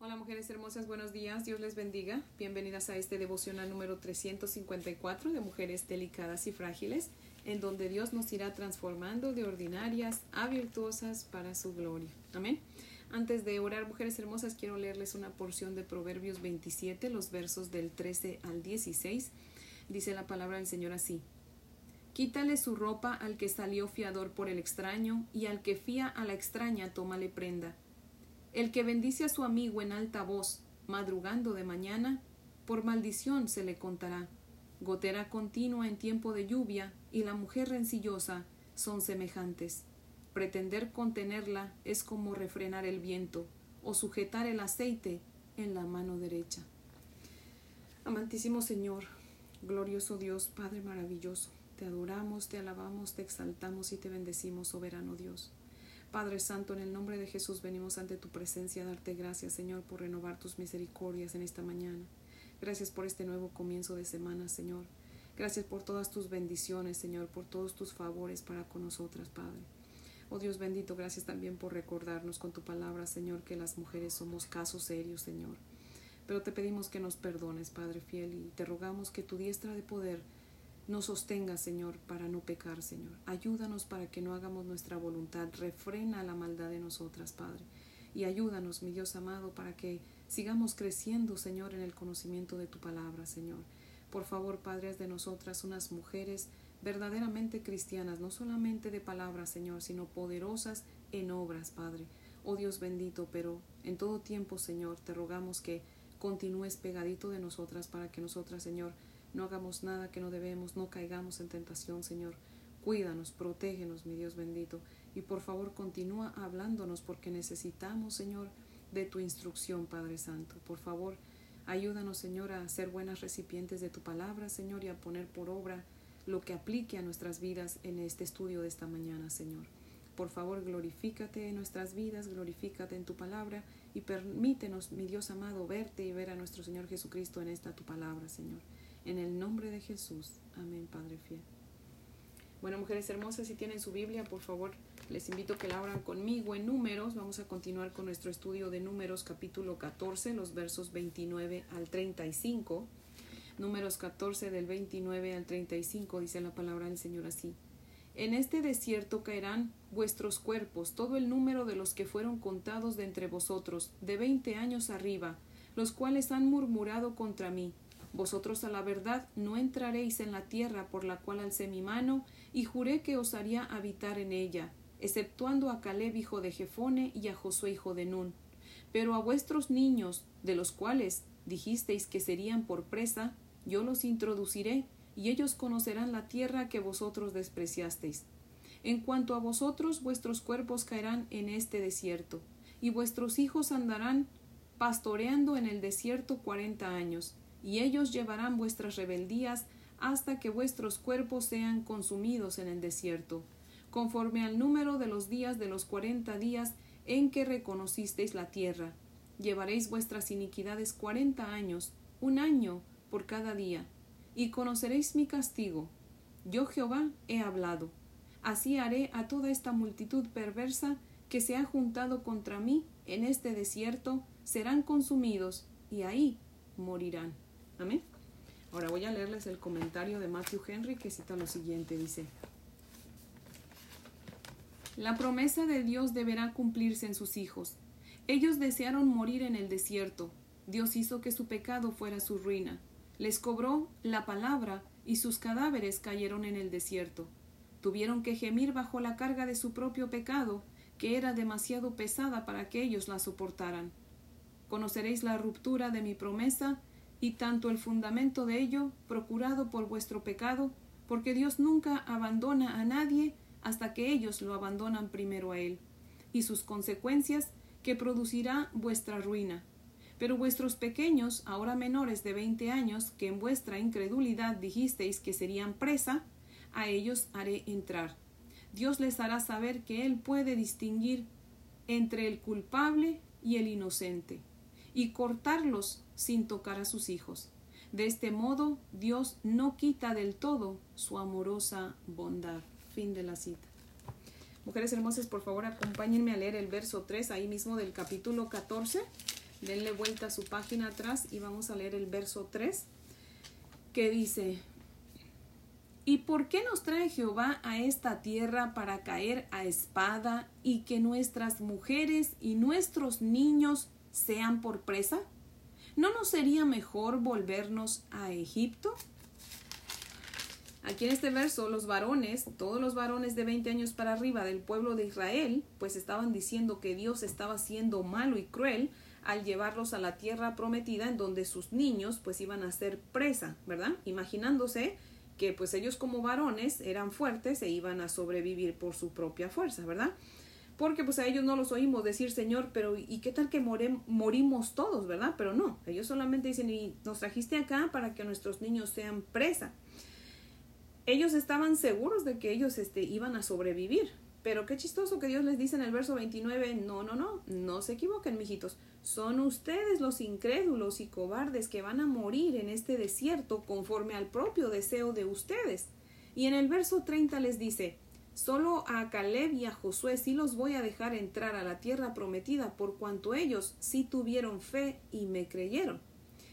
Hola mujeres hermosas, buenos días, Dios les bendiga. Bienvenidas a este devocional número 354 de Mujeres Delicadas y Frágiles, en donde Dios nos irá transformando de ordinarias a virtuosas para su gloria. Amén. Antes de orar, mujeres hermosas, quiero leerles una porción de Proverbios 27, los versos del 13 al 16. Dice la palabra del Señor así. Quítale su ropa al que salió fiador por el extraño, y al que fía a la extraña, tómale prenda el que bendice a su amigo en alta voz, madrugando de mañana, por maldición se le contará. Gotera continua en tiempo de lluvia y la mujer rencillosa son semejantes. Pretender contenerla es como refrenar el viento o sujetar el aceite en la mano derecha. Amantísimo Señor, glorioso Dios, Padre maravilloso, te adoramos, te alabamos, te exaltamos y te bendecimos, soberano Dios. Padre Santo, en el nombre de Jesús venimos ante tu presencia a darte gracias, Señor, por renovar tus misericordias en esta mañana. Gracias por este nuevo comienzo de semana, Señor. Gracias por todas tus bendiciones, Señor, por todos tus favores para con nosotras, Padre. Oh Dios bendito, gracias también por recordarnos con tu palabra, Señor, que las mujeres somos casos serios, Señor. Pero te pedimos que nos perdones, Padre fiel, y te rogamos que tu diestra de poder nos sostenga, Señor, para no pecar, Señor. Ayúdanos para que no hagamos nuestra voluntad. Refrena la maldad de nosotras, Padre. Y ayúdanos, mi Dios amado, para que sigamos creciendo, Señor, en el conocimiento de tu palabra, Señor. Por favor, Padre, haz de nosotras unas mujeres verdaderamente cristianas, no solamente de palabras, Señor, sino poderosas en obras, Padre. Oh Dios bendito, pero en todo tiempo, Señor, te rogamos que continúes pegadito de nosotras para que nosotras, Señor, no hagamos nada que no debemos, no caigamos en tentación, Señor. Cuídanos, protégenos, mi Dios bendito. Y por favor continúa hablándonos porque necesitamos, Señor, de tu instrucción, Padre Santo. Por favor, ayúdanos, Señor, a ser buenas recipientes de tu palabra, Señor, y a poner por obra lo que aplique a nuestras vidas en este estudio de esta mañana, Señor. Por favor, glorifícate en nuestras vidas, glorifícate en tu palabra y permítenos, mi Dios amado, verte y ver a nuestro Señor Jesucristo en esta tu palabra, Señor. En el nombre de Jesús. Amén, Padre fiel. Bueno, mujeres hermosas, si tienen su Biblia, por favor, les invito a que la abran conmigo en números. Vamos a continuar con nuestro estudio de números capítulo 14, los versos 29 al 35. Números 14 del 29 al 35 dice la palabra del Señor así. En este desierto caerán vuestros cuerpos, todo el número de los que fueron contados de entre vosotros, de veinte años arriba, los cuales han murmurado contra mí vosotros a la verdad no entraréis en la tierra por la cual alcé mi mano, y juré que os haría habitar en ella, exceptuando a Caleb hijo de Jefone y a Josué hijo de Nun. Pero a vuestros niños, de los cuales dijisteis que serían por presa, yo los introduciré, y ellos conocerán la tierra que vosotros despreciasteis. En cuanto a vosotros, vuestros cuerpos caerán en este desierto, y vuestros hijos andarán pastoreando en el desierto cuarenta años, y ellos llevarán vuestras rebeldías hasta que vuestros cuerpos sean consumidos en el desierto, conforme al número de los días de los cuarenta días en que reconocisteis la tierra. Llevaréis vuestras iniquidades cuarenta años, un año por cada día, y conoceréis mi castigo. Yo Jehová he hablado. Así haré a toda esta multitud perversa que se ha juntado contra mí en este desierto, serán consumidos, y ahí morirán. Amén. Ahora voy a leerles el comentario de Matthew Henry que cita lo siguiente. Dice, la promesa de Dios deberá cumplirse en sus hijos. Ellos desearon morir en el desierto. Dios hizo que su pecado fuera su ruina. Les cobró la palabra y sus cadáveres cayeron en el desierto. Tuvieron que gemir bajo la carga de su propio pecado, que era demasiado pesada para que ellos la soportaran. Conoceréis la ruptura de mi promesa y tanto el fundamento de ello procurado por vuestro pecado, porque Dios nunca abandona a nadie hasta que ellos lo abandonan primero a Él, y sus consecuencias que producirá vuestra ruina. Pero vuestros pequeños, ahora menores de veinte años, que en vuestra incredulidad dijisteis que serían presa, a ellos haré entrar. Dios les hará saber que Él puede distinguir entre el culpable y el inocente, y cortarlos sin tocar a sus hijos. De este modo, Dios no quita del todo su amorosa bondad. Fin de la cita. Mujeres hermosas, por favor, acompáñenme a leer el verso 3 ahí mismo del capítulo 14. denle vuelta a su página atrás y vamos a leer el verso 3 que dice, ¿Y por qué nos trae Jehová a esta tierra para caer a espada y que nuestras mujeres y nuestros niños sean por presa? ¿No nos sería mejor volvernos a Egipto? Aquí en este verso, los varones, todos los varones de 20 años para arriba del pueblo de Israel, pues estaban diciendo que Dios estaba siendo malo y cruel al llevarlos a la tierra prometida en donde sus niños pues iban a ser presa, ¿verdad? Imaginándose que pues ellos como varones eran fuertes e iban a sobrevivir por su propia fuerza, ¿verdad? Porque pues a ellos no los oímos decir, Señor, pero ¿y qué tal que morimos todos, verdad? Pero no, ellos solamente dicen, y nos trajiste acá para que nuestros niños sean presa. Ellos estaban seguros de que ellos este, iban a sobrevivir, pero qué chistoso que Dios les dice en el verso 29, no, no, no, no se equivoquen, mijitos. Son ustedes los incrédulos y cobardes que van a morir en este desierto conforme al propio deseo de ustedes. Y en el verso 30 les dice, Solo a Caleb y a Josué sí los voy a dejar entrar a la tierra prometida por cuanto ellos sí tuvieron fe y me creyeron.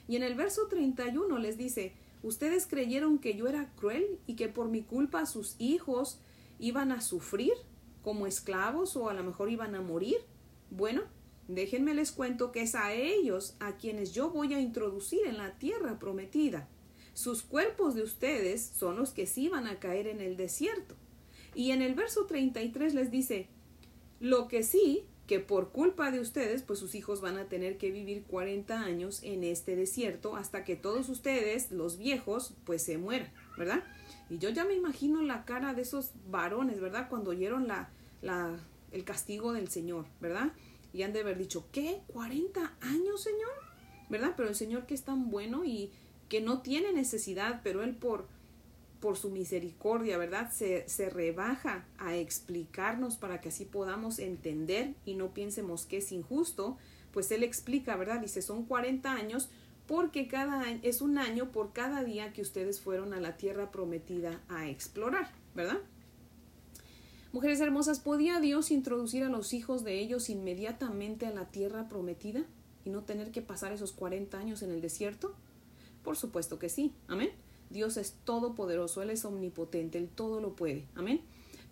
Y en el verso 31 les dice, Ustedes creyeron que yo era cruel y que por mi culpa sus hijos iban a sufrir como esclavos o a lo mejor iban a morir. Bueno, déjenme les cuento que es a ellos a quienes yo voy a introducir en la tierra prometida. Sus cuerpos de ustedes son los que sí van a caer en el desierto. Y en el verso 33 les dice, lo que sí, que por culpa de ustedes, pues sus hijos van a tener que vivir 40 años en este desierto hasta que todos ustedes, los viejos, pues se mueran, ¿verdad? Y yo ya me imagino la cara de esos varones, ¿verdad? Cuando oyeron la, la, el castigo del Señor, ¿verdad? Y han de haber dicho, ¿qué? ¿40 años, Señor? ¿Verdad? Pero el Señor que es tan bueno y que no tiene necesidad, pero Él por, por su misericordia, ¿verdad? Se, se rebaja a explicarnos para que así podamos entender y no piensemos que es injusto, pues Él explica, ¿verdad? Dice, son 40 años, porque cada año, es un año por cada día que ustedes fueron a la tierra prometida a explorar, ¿verdad? Mujeres hermosas, ¿podía Dios introducir a los hijos de ellos inmediatamente a la tierra prometida y no tener que pasar esos 40 años en el desierto? Por supuesto que sí, amén. Dios es todopoderoso, Él es omnipotente, Él todo lo puede, amén.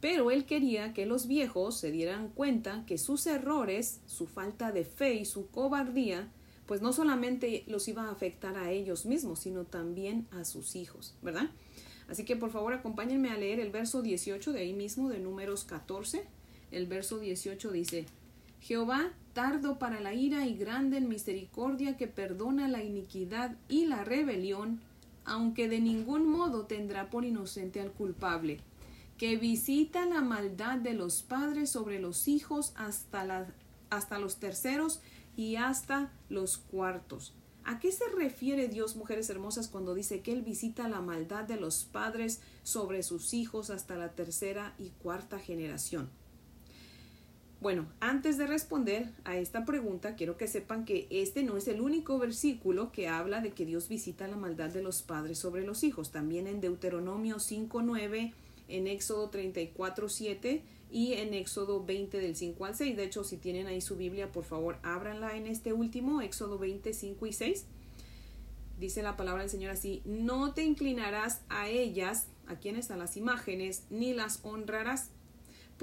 Pero Él quería que los viejos se dieran cuenta que sus errores, su falta de fe y su cobardía pues no solamente los iba a afectar a ellos mismos, sino también a sus hijos, ¿verdad? Así que por favor acompáñenme a leer el verso 18 de ahí mismo, de números 14. El verso 18 dice, Jehová, tardo para la ira y grande en misericordia, que perdona la iniquidad y la rebelión, aunque de ningún modo tendrá por inocente al culpable, que visita la maldad de los padres sobre los hijos hasta, los terceros y hasta los cuartos. ¿A qué se refiere Dios, mujeres hermosas, cuando dice que Él visita la maldad de los padres sobre sus hijos hasta la tercera y cuarta generación? Bueno, antes de responder a esta pregunta, quiero que sepan que este no es el único versículo que habla de que Dios visita la maldad de los padres sobre los hijos. También en Deuteronomio 5.9, en Éxodo 34.7 y en Éxodo 20 del 5 al 6. De hecho, si tienen ahí su Biblia, por favor, ábranla en este último, Éxodo 20, 5 y 6. Dice la palabra del Señor así, no te inclinarás a ellas, a quienes a las imágenes, ni las honrarás,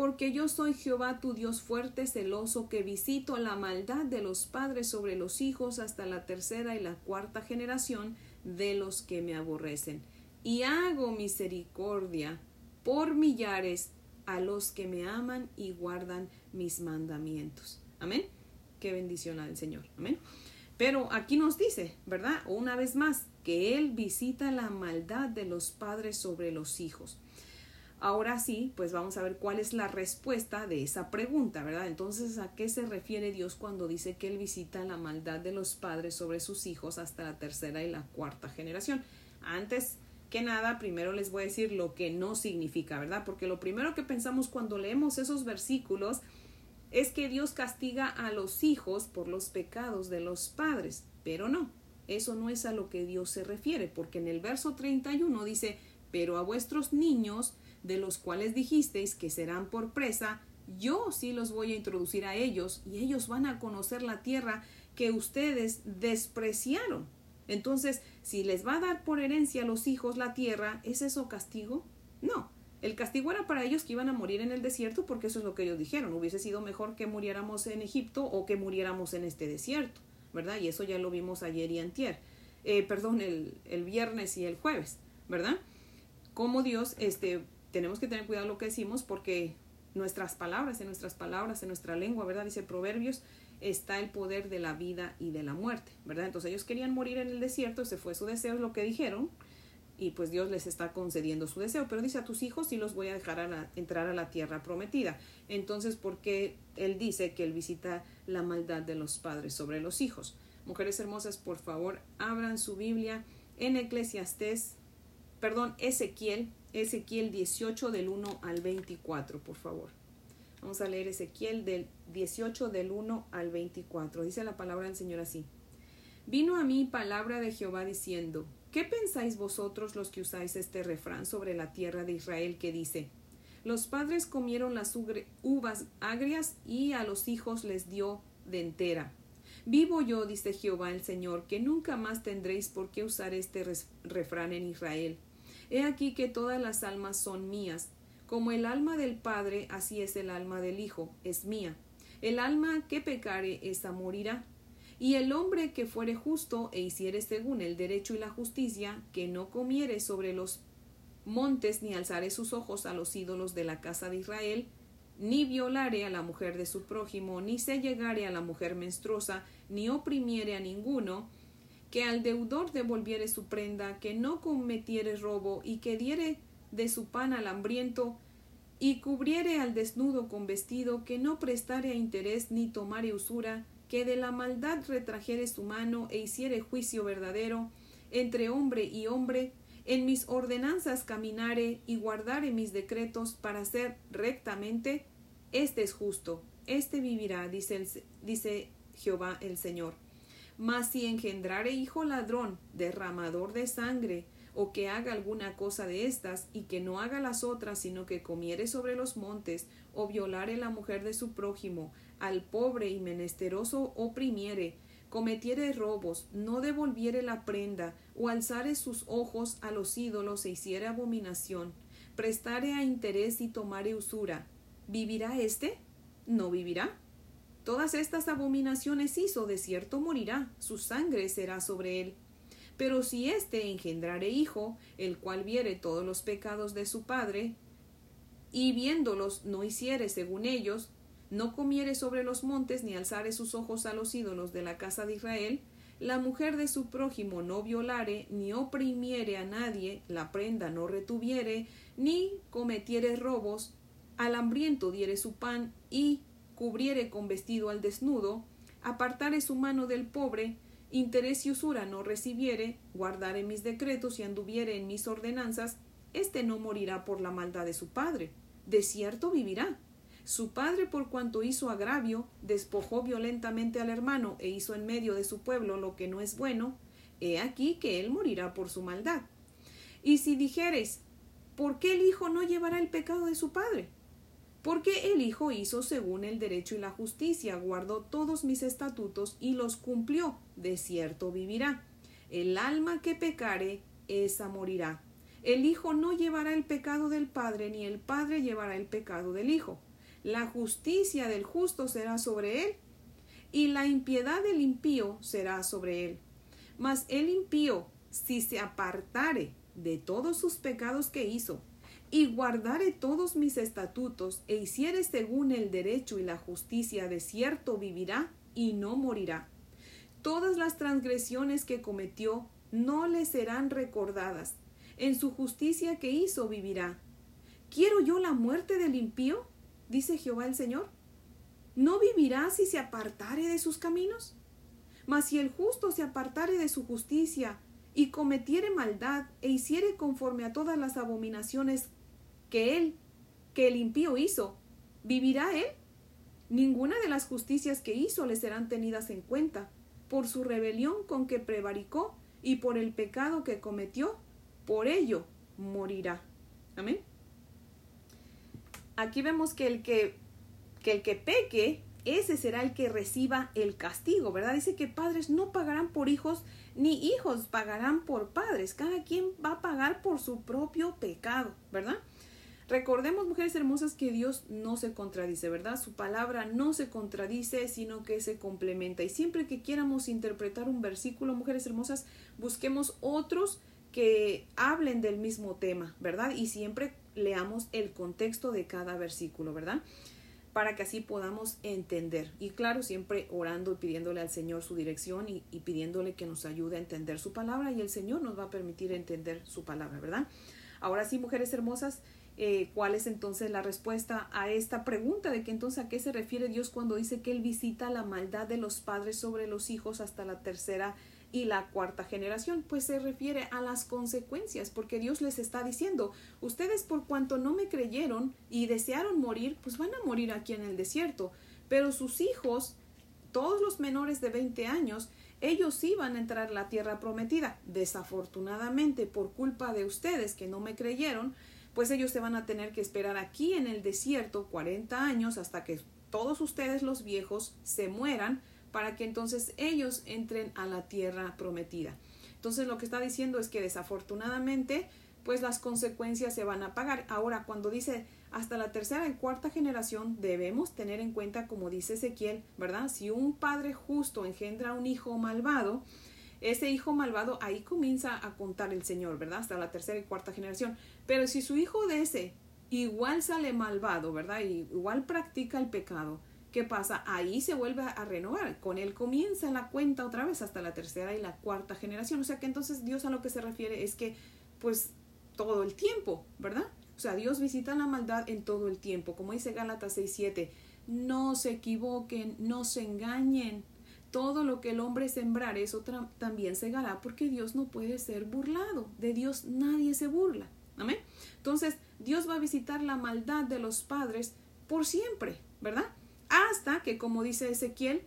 porque yo soy Jehová tu Dios fuerte, celoso, que visito la maldad de los padres sobre los hijos hasta la tercera y la cuarta generación de los que me aborrecen. Y hago misericordia por millares a los que me aman y guardan mis mandamientos. Amén. Qué bendición al Señor. Amén. Pero aquí nos dice, ¿verdad? Una vez más, que Él visita la maldad de los padres sobre los hijos. Ahora sí, pues vamos a ver cuál es la respuesta de esa pregunta, ¿verdad? Entonces, ¿a qué se refiere Dios cuando dice que Él visita la maldad de los padres sobre sus hijos hasta la tercera y la cuarta generación? Antes que nada, primero les voy a decir lo que no significa, ¿verdad? Porque lo primero que pensamos cuando leemos esos versículos es que Dios castiga a los hijos por los pecados de los padres, pero no, eso no es a lo que Dios se refiere, porque en el verso 31 dice, pero a vuestros niños, de los cuales dijisteis que serán por presa, yo sí los voy a introducir a ellos y ellos van a conocer la tierra que ustedes despreciaron. Entonces, si les va a dar por herencia a los hijos la tierra, ¿es eso castigo? No. El castigo era para ellos que iban a morir en el desierto porque eso es lo que ellos dijeron. Hubiese sido mejor que muriéramos en Egipto o que muriéramos en este desierto, ¿verdad? Y eso ya lo vimos ayer y antier. Eh, perdón, el, el viernes y el jueves, ¿verdad? Como Dios, este, tenemos que tener cuidado lo que decimos porque nuestras palabras, en nuestras palabras, en nuestra lengua, ¿verdad? Dice Proverbios, está el poder de la vida y de la muerte, ¿verdad? Entonces ellos querían morir en el desierto, ese fue su deseo, es lo que dijeron, y pues Dios les está concediendo su deseo, pero dice a tus hijos sí los voy a dejar a entrar a la tierra prometida. Entonces, ¿por qué Él dice que Él visita la maldad de los padres sobre los hijos? Mujeres hermosas, por favor, abran su Biblia en Eclesiastés, perdón, Ezequiel, Ezequiel 18 del 1 al 24, por favor. Vamos a leer Ezequiel del 18 del 1 al 24. Dice la palabra del Señor así. Vino a mí palabra de Jehová diciendo, ¿qué pensáis vosotros los que usáis este refrán sobre la tierra de Israel que dice, los padres comieron las uvas agrias y a los hijos les dio de entera? Vivo yo, dice Jehová el Señor, que nunca más tendréis por qué usar este refrán en Israel. He aquí que todas las almas son mías, como el alma del Padre, así es el alma del Hijo, es mía. El alma que pecare, esa morirá. Y el hombre que fuere justo e hiciere según el derecho y la justicia, que no comiere sobre los montes ni alzare sus ojos a los ídolos de la casa de Israel, ni violare a la mujer de su prójimo, ni se llegare a la mujer menstruosa, ni oprimiere a ninguno, que al deudor devolviere su prenda, que no cometiere robo y que diere de su pan al hambriento, y cubriere al desnudo con vestido, que no prestare a interés ni tomare usura, que de la maldad retrajere su mano e hiciere juicio verdadero entre hombre y hombre, en mis ordenanzas caminare y guardare mis decretos para hacer rectamente, este es justo, este vivirá, dice, dice Jehová el Señor. Mas si engendrare hijo ladrón, derramador de sangre, o que haga alguna cosa de estas, y que no haga las otras, sino que comiere sobre los montes, o violare la mujer de su prójimo, al pobre y menesteroso oprimiere, cometiere robos, no devolviere la prenda, o alzare sus ojos a los ídolos e hiciere abominación, prestare a interés y tomare usura, ¿vivirá éste? ¿No vivirá? Todas estas abominaciones hizo, de cierto morirá, su sangre será sobre él. Pero si éste engendrare hijo, el cual viere todos los pecados de su padre, y viéndolos no hiciere según ellos, no comiere sobre los montes ni alzare sus ojos a los ídolos de la casa de Israel, la mujer de su prójimo no violare, ni oprimiere a nadie, la prenda no retuviere, ni cometiere robos, al hambriento diere su pan y cubriere con vestido al desnudo, apartare su mano del pobre, interés y usura no recibiere, guardare mis decretos y anduviere en mis ordenanzas, éste no morirá por la maldad de su padre, de cierto vivirá. Su padre, por cuanto hizo agravio, despojó violentamente al hermano e hizo en medio de su pueblo lo que no es bueno, he aquí que él morirá por su maldad. Y si dijereis, ¿por qué el hijo no llevará el pecado de su padre? Porque el Hijo hizo según el derecho y la justicia, guardó todos mis estatutos y los cumplió, de cierto vivirá. El alma que pecare, esa morirá. El Hijo no llevará el pecado del Padre, ni el Padre llevará el pecado del Hijo. La justicia del justo será sobre él, y la impiedad del impío será sobre él. Mas el impío, si se apartare de todos sus pecados que hizo, y guardare todos mis estatutos e hiciere según el derecho y la justicia, de cierto vivirá y no morirá. Todas las transgresiones que cometió no le serán recordadas. En su justicia que hizo vivirá. ¿Quiero yo la muerte del impío? dice Jehová el Señor. ¿No vivirá si se apartare de sus caminos? Mas si el justo se apartare de su justicia y cometiere maldad e hiciere conforme a todas las abominaciones que él, que el impío hizo, ¿vivirá él? Ninguna de las justicias que hizo le serán tenidas en cuenta, por su rebelión con que prevaricó y por el pecado que cometió, por ello morirá. Amén. Aquí vemos que el que, que el que peque ese será el que reciba el castigo, ¿verdad? Dice que padres no pagarán por hijos, ni hijos pagarán por padres. Cada quien va a pagar por su propio pecado, ¿verdad? Recordemos, mujeres hermosas, que Dios no se contradice, ¿verdad? Su palabra no se contradice, sino que se complementa. Y siempre que quieramos interpretar un versículo, mujeres hermosas, busquemos otros que hablen del mismo tema, ¿verdad? Y siempre leamos el contexto de cada versículo, ¿verdad? Para que así podamos entender. Y claro, siempre orando y pidiéndole al Señor su dirección y, y pidiéndole que nos ayude a entender su palabra y el Señor nos va a permitir entender su palabra, ¿verdad? Ahora sí, mujeres hermosas, eh, cuál es entonces la respuesta a esta pregunta de que entonces a qué se refiere Dios cuando dice que Él visita la maldad de los padres sobre los hijos hasta la tercera y la cuarta generación, pues se refiere a las consecuencias, porque Dios les está diciendo, ustedes por cuanto no me creyeron y desearon morir, pues van a morir aquí en el desierto, pero sus hijos, todos los menores de 20 años, ellos sí van a entrar a la tierra prometida. Desafortunadamente, por culpa de ustedes que no me creyeron, pues ellos se van a tener que esperar aquí en el desierto 40 años hasta que todos ustedes los viejos se mueran para que entonces ellos entren a la tierra prometida. Entonces lo que está diciendo es que desafortunadamente pues las consecuencias se van a pagar. Ahora cuando dice hasta la tercera y cuarta generación debemos tener en cuenta como dice Ezequiel, ¿verdad? Si un padre justo engendra un hijo malvado, ese hijo malvado ahí comienza a contar el Señor, ¿verdad? Hasta la tercera y cuarta generación. Pero si su hijo de ese igual sale malvado, ¿verdad? Y igual practica el pecado, ¿qué pasa? Ahí se vuelve a renovar. Con él comienza la cuenta otra vez hasta la tercera y la cuarta generación. O sea que entonces Dios a lo que se refiere es que, pues, todo el tiempo, ¿verdad? O sea, Dios visita la maldad en todo el tiempo. Como dice Gálatas 6.7, no se equivoquen, no se engañen todo lo que el hombre sembrar, eso también segará, porque Dios no puede ser burlado. De Dios nadie se burla. Amén. Entonces, Dios va a visitar la maldad de los padres por siempre, ¿verdad? Hasta que, como dice Ezequiel,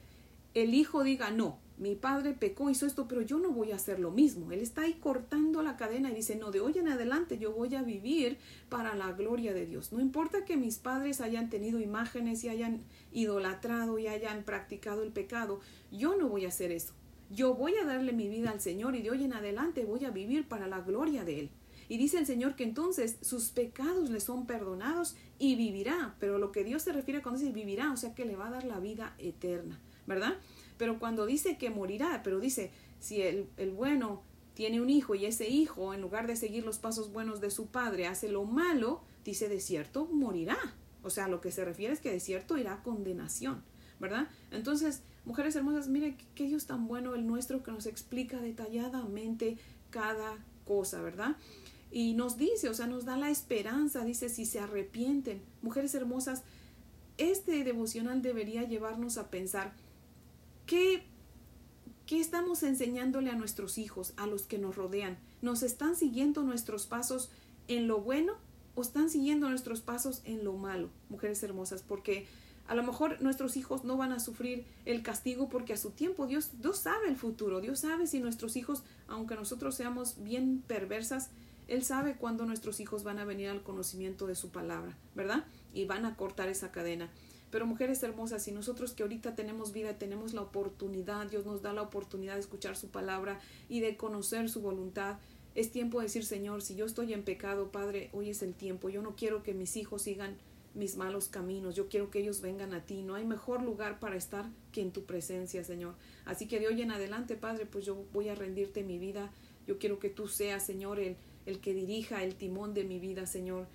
el hijo diga, no, mi padre pecó, hizo esto, pero yo no voy a hacer lo mismo. Él está ahí cortando la cadena y dice, no, de hoy en adelante yo voy a vivir para la gloria de Dios. No importa que mis padres hayan tenido imágenes y hayan idolatrado y hayan practicado el pecado, yo no voy a hacer eso. Yo voy a darle mi vida al Señor y de hoy en adelante voy a vivir para la gloria de Él. Y dice el Señor que entonces sus pecados le son perdonados y vivirá. Pero lo que Dios se refiere cuando dice vivirá, o sea que le va a dar la vida eterna, ¿verdad? Pero cuando dice que morirá, pero dice, si el, el bueno tiene un hijo y ese hijo, en lugar de seguir los pasos buenos de su padre, hace lo malo, dice de cierto morirá. O sea, lo que se refiere es que de cierto irá a condenación, ¿verdad? Entonces, mujeres hermosas, mire qué Dios tan bueno el nuestro que nos explica detalladamente cada cosa, ¿verdad? Y nos dice, o sea, nos da la esperanza, dice, si se arrepienten. Mujeres hermosas, este devocional debería llevarnos a pensar, ¿Qué, ¿Qué estamos enseñándole a nuestros hijos, a los que nos rodean? ¿Nos están siguiendo nuestros pasos en lo bueno o están siguiendo nuestros pasos en lo malo, mujeres hermosas? Porque a lo mejor nuestros hijos no van a sufrir el castigo porque a su tiempo Dios, Dios sabe el futuro, Dios sabe si nuestros hijos, aunque nosotros seamos bien perversas, Él sabe cuándo nuestros hijos van a venir al conocimiento de su palabra, ¿verdad? Y van a cortar esa cadena. Pero mujeres hermosas, si nosotros que ahorita tenemos vida, tenemos la oportunidad, Dios nos da la oportunidad de escuchar su palabra y de conocer su voluntad, es tiempo de decir, Señor, si yo estoy en pecado, Padre, hoy es el tiempo. Yo no quiero que mis hijos sigan mis malos caminos. Yo quiero que ellos vengan a ti. No hay mejor lugar para estar que en tu presencia, Señor. Así que de hoy en adelante, Padre, pues yo voy a rendirte mi vida. Yo quiero que tú seas, Señor, el, el que dirija el timón de mi vida, Señor.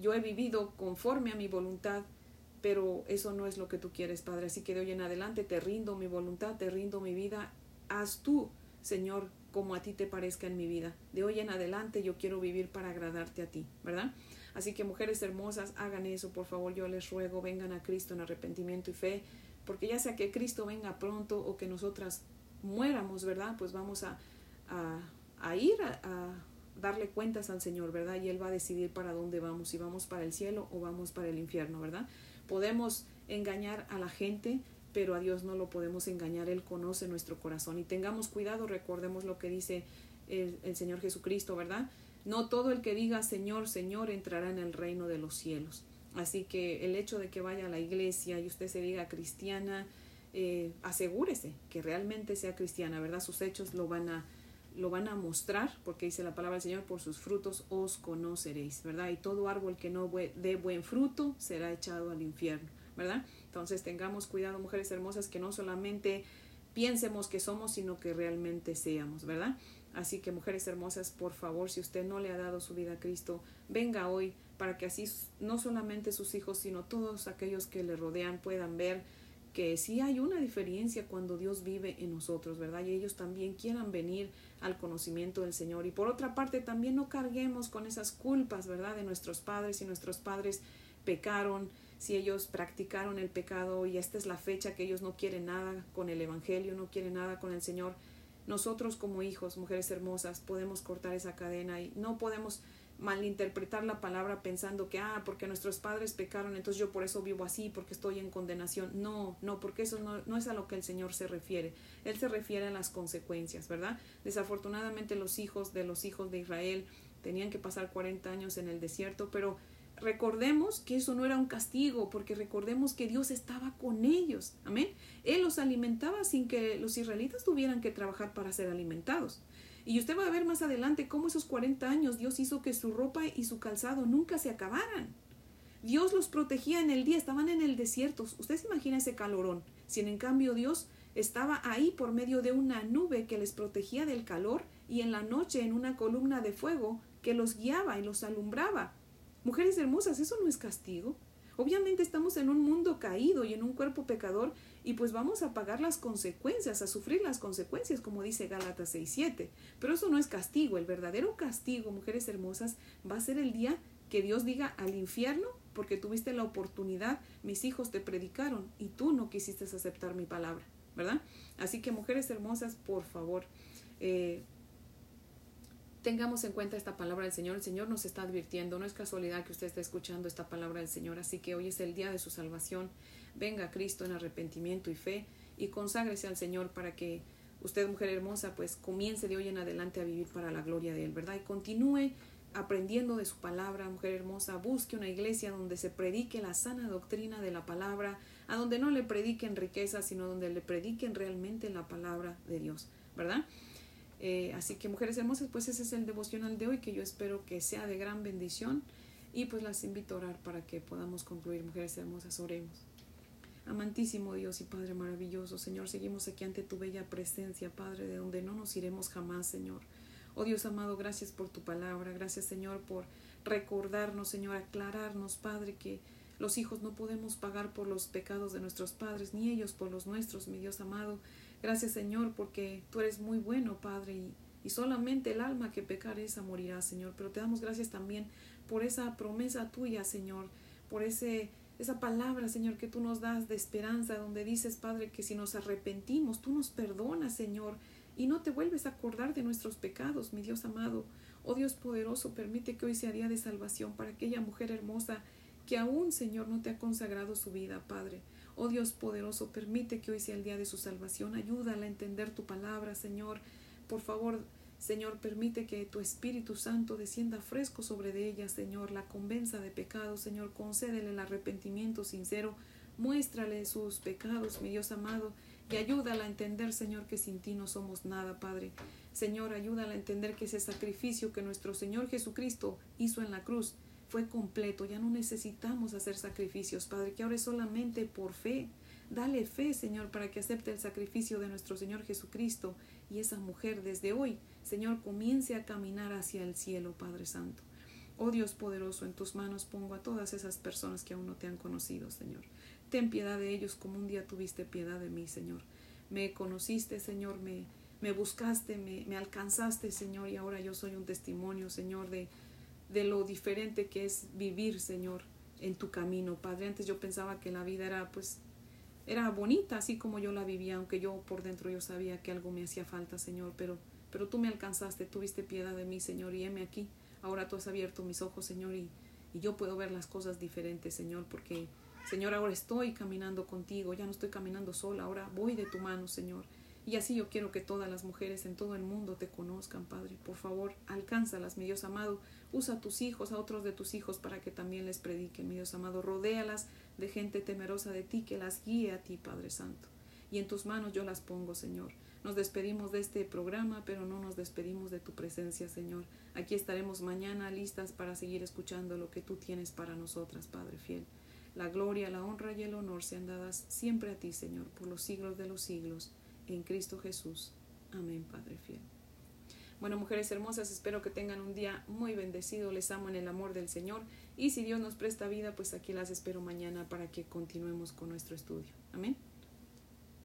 Yo he vivido conforme a mi voluntad, pero eso no es lo que tú quieres, Padre. Así que de hoy en adelante te rindo mi voluntad, te rindo mi vida. Haz tú, Señor, como a ti te parezca en mi vida. De hoy en adelante yo quiero vivir para agradarte a ti, ¿verdad? Así que mujeres hermosas, hagan eso, por favor, yo les ruego, vengan a Cristo en arrepentimiento y fe, porque ya sea que Cristo venga pronto o que nosotras muéramos, ¿verdad? Pues vamos a, a, ir a, a darle cuentas al Señor, ¿verdad? Y Él va a decidir para dónde vamos, si vamos para el cielo o vamos para el infierno, ¿verdad? Podemos engañar a la gente, pero a Dios no lo podemos engañar, Él conoce nuestro corazón. Y tengamos cuidado, recordemos lo que dice el, Señor Jesucristo, ¿verdad? No todo el que diga Señor, Señor entrará en el reino de los cielos. Así que el hecho de que vaya a la iglesia y usted se diga cristiana, eh, asegúrese que realmente sea cristiana, ¿verdad? Sus hechos lo van a lo van a mostrar, porque dice la palabra del Señor, por sus frutos os conoceréis, ¿verdad? Y todo árbol que no dé buen fruto será echado al infierno, ¿verdad? Entonces tengamos cuidado, mujeres hermosas, que no solamente piensemos que somos, sino que realmente seamos, ¿verdad? Así que mujeres hermosas, por favor, si usted no le ha dado su vida a Cristo, venga hoy para que así no solamente sus hijos, sino todos aquellos que le rodean puedan ver que sí hay una diferencia cuando Dios vive en nosotros, ¿verdad? Y ellos también quieran venir al conocimiento del Señor. Y por otra parte, también no carguemos con esas culpas, ¿verdad? De nuestros padres, si nuestros padres pecaron, si ellos practicaron el pecado y esta es la fecha que ellos no quieren nada con el Evangelio, no quieren nada con el Señor. Nosotros como hijos, mujeres hermosas, podemos cortar esa cadena y no podemos malinterpretar la palabra pensando que, ah, porque nuestros padres pecaron, entonces yo por eso vivo así, porque estoy en condenación. No, no, porque eso no, no es a lo que el Señor se refiere. Él se refiere a las consecuencias, ¿verdad? Desafortunadamente los hijos de los hijos de Israel tenían que pasar 40 años en el desierto, pero recordemos que eso no era un castigo, porque recordemos que Dios estaba con ellos. Amén. Él los alimentaba sin que los israelitas tuvieran que trabajar para ser alimentados. Y usted va a ver más adelante cómo esos 40 años Dios hizo que su ropa y su calzado nunca se acabaran. Dios los protegía en el día, estaban en el desierto. Usted se imagina ese calorón. Si en cambio Dios estaba ahí por medio de una nube que les protegía del calor y en la noche en una columna de fuego que los guiaba y los alumbraba. Mujeres hermosas, eso no es castigo. Obviamente estamos en un mundo caído y en un cuerpo pecador y pues vamos a pagar las consecuencias, a sufrir las consecuencias, como dice Gálatas 6.7. Pero eso no es castigo, el verdadero castigo, mujeres hermosas, va a ser el día que Dios diga al infierno, porque tuviste la oportunidad, mis hijos te predicaron y tú no quisiste aceptar mi palabra, ¿verdad? Así que mujeres hermosas, por favor, eh, tengamos en cuenta esta palabra del Señor. El Señor nos está advirtiendo. No es casualidad que usted esté escuchando esta palabra del Señor. Así que hoy es el día de su salvación. Venga Cristo en arrepentimiento y fe y conságrese al Señor para que usted, mujer hermosa, pues comience de hoy en adelante a vivir para la gloria de Él, ¿verdad? Y continúe aprendiendo de su palabra, mujer hermosa. Busque una iglesia donde se predique la sana doctrina de la palabra, a donde no le prediquen riquezas, sino donde le prediquen realmente la palabra de Dios, ¿verdad? Eh, así que mujeres hermosas, pues ese es el devocional de hoy que yo espero que sea de gran bendición y pues las invito a orar para que podamos concluir, mujeres hermosas, oremos. Amantísimo Dios y Padre maravilloso, Señor, seguimos aquí ante tu bella presencia, Padre, de donde no nos iremos jamás, Señor. Oh Dios amado, gracias por tu palabra, gracias Señor por recordarnos, Señor, aclararnos, Padre, que los hijos no podemos pagar por los pecados de nuestros padres, ni ellos por los nuestros, mi Dios amado. Gracias Señor, porque tú eres muy bueno, Padre, y, solamente el alma que pecar esa morirá, Señor. Pero te damos gracias también por esa promesa tuya, Señor, por ese esa palabra, Señor, que tú nos das de esperanza, donde dices, Padre, que si nos arrepentimos, tú nos perdonas, Señor, y no te vuelves a acordar de nuestros pecados, mi Dios amado. Oh Dios poderoso, permite que hoy sea día de salvación para aquella mujer hermosa que aún, Señor, no te ha consagrado su vida, Padre. Oh Dios poderoso, permite que hoy sea el día de su salvación. Ayúdala a entender tu palabra, Señor. Por favor, Señor, permite que tu Espíritu Santo descienda fresco sobre de ella, Señor, la convenza de pecado, Señor, concédele el arrepentimiento sincero, muéstrale sus pecados, mi Dios amado, y ayúdala a entender, Señor, que sin ti no somos nada, Padre. Señor, ayúdala a entender que ese sacrificio que nuestro Señor Jesucristo hizo en la cruz fue completo, ya no necesitamos hacer sacrificios, Padre, que ahora es solamente por fe. Dale fe, Señor, para que acepte el sacrificio de nuestro Señor Jesucristo y esa mujer desde hoy, Señor, comience a caminar hacia el cielo, Padre Santo. Oh Dios poderoso, en tus manos pongo a todas esas personas que aún no te han conocido, Señor. Ten piedad de ellos como un día tuviste piedad de mí, Señor. Me conociste, Señor, me, me buscaste, me, me alcanzaste, Señor, y ahora yo soy un testimonio, Señor, de, de lo diferente que es vivir, Señor, en tu camino, Padre. Antes yo pensaba que la vida era, pues, era bonita, así como yo la vivía, aunque yo por dentro yo sabía que algo me hacía falta, Señor, pero, pero tú me alcanzaste, tuviste piedad de mí, Señor, y heme aquí. Ahora tú has abierto mis ojos, Señor, y, y yo puedo ver las cosas diferentes, Señor, porque, Señor, ahora estoy caminando contigo, ya no estoy caminando sola, ahora voy de tu mano, Señor. Y así yo quiero que todas las mujeres en todo el mundo te conozcan, Padre. Por favor, alcánzalas, mi Dios amado. Usa a tus hijos, a otros de tus hijos, para que también les prediquen, mi Dios amado. Rodéalas de gente temerosa de ti, que las guíe a ti, Padre Santo. Y en tus manos yo las pongo, Señor. Nos despedimos de este programa, pero no nos despedimos de tu presencia, Señor. Aquí estaremos mañana listas para seguir escuchando lo que tú tienes para nosotras, Padre fiel. La gloria, la honra y el honor sean dadas siempre a ti, Señor, por los siglos de los siglos en Cristo Jesús. Amén, Padre fiel. Bueno, mujeres hermosas, espero que tengan un día muy bendecido. Les amo en el amor del Señor. Y si Dios nos presta vida, pues aquí las espero mañana para que continuemos con nuestro estudio. Amén.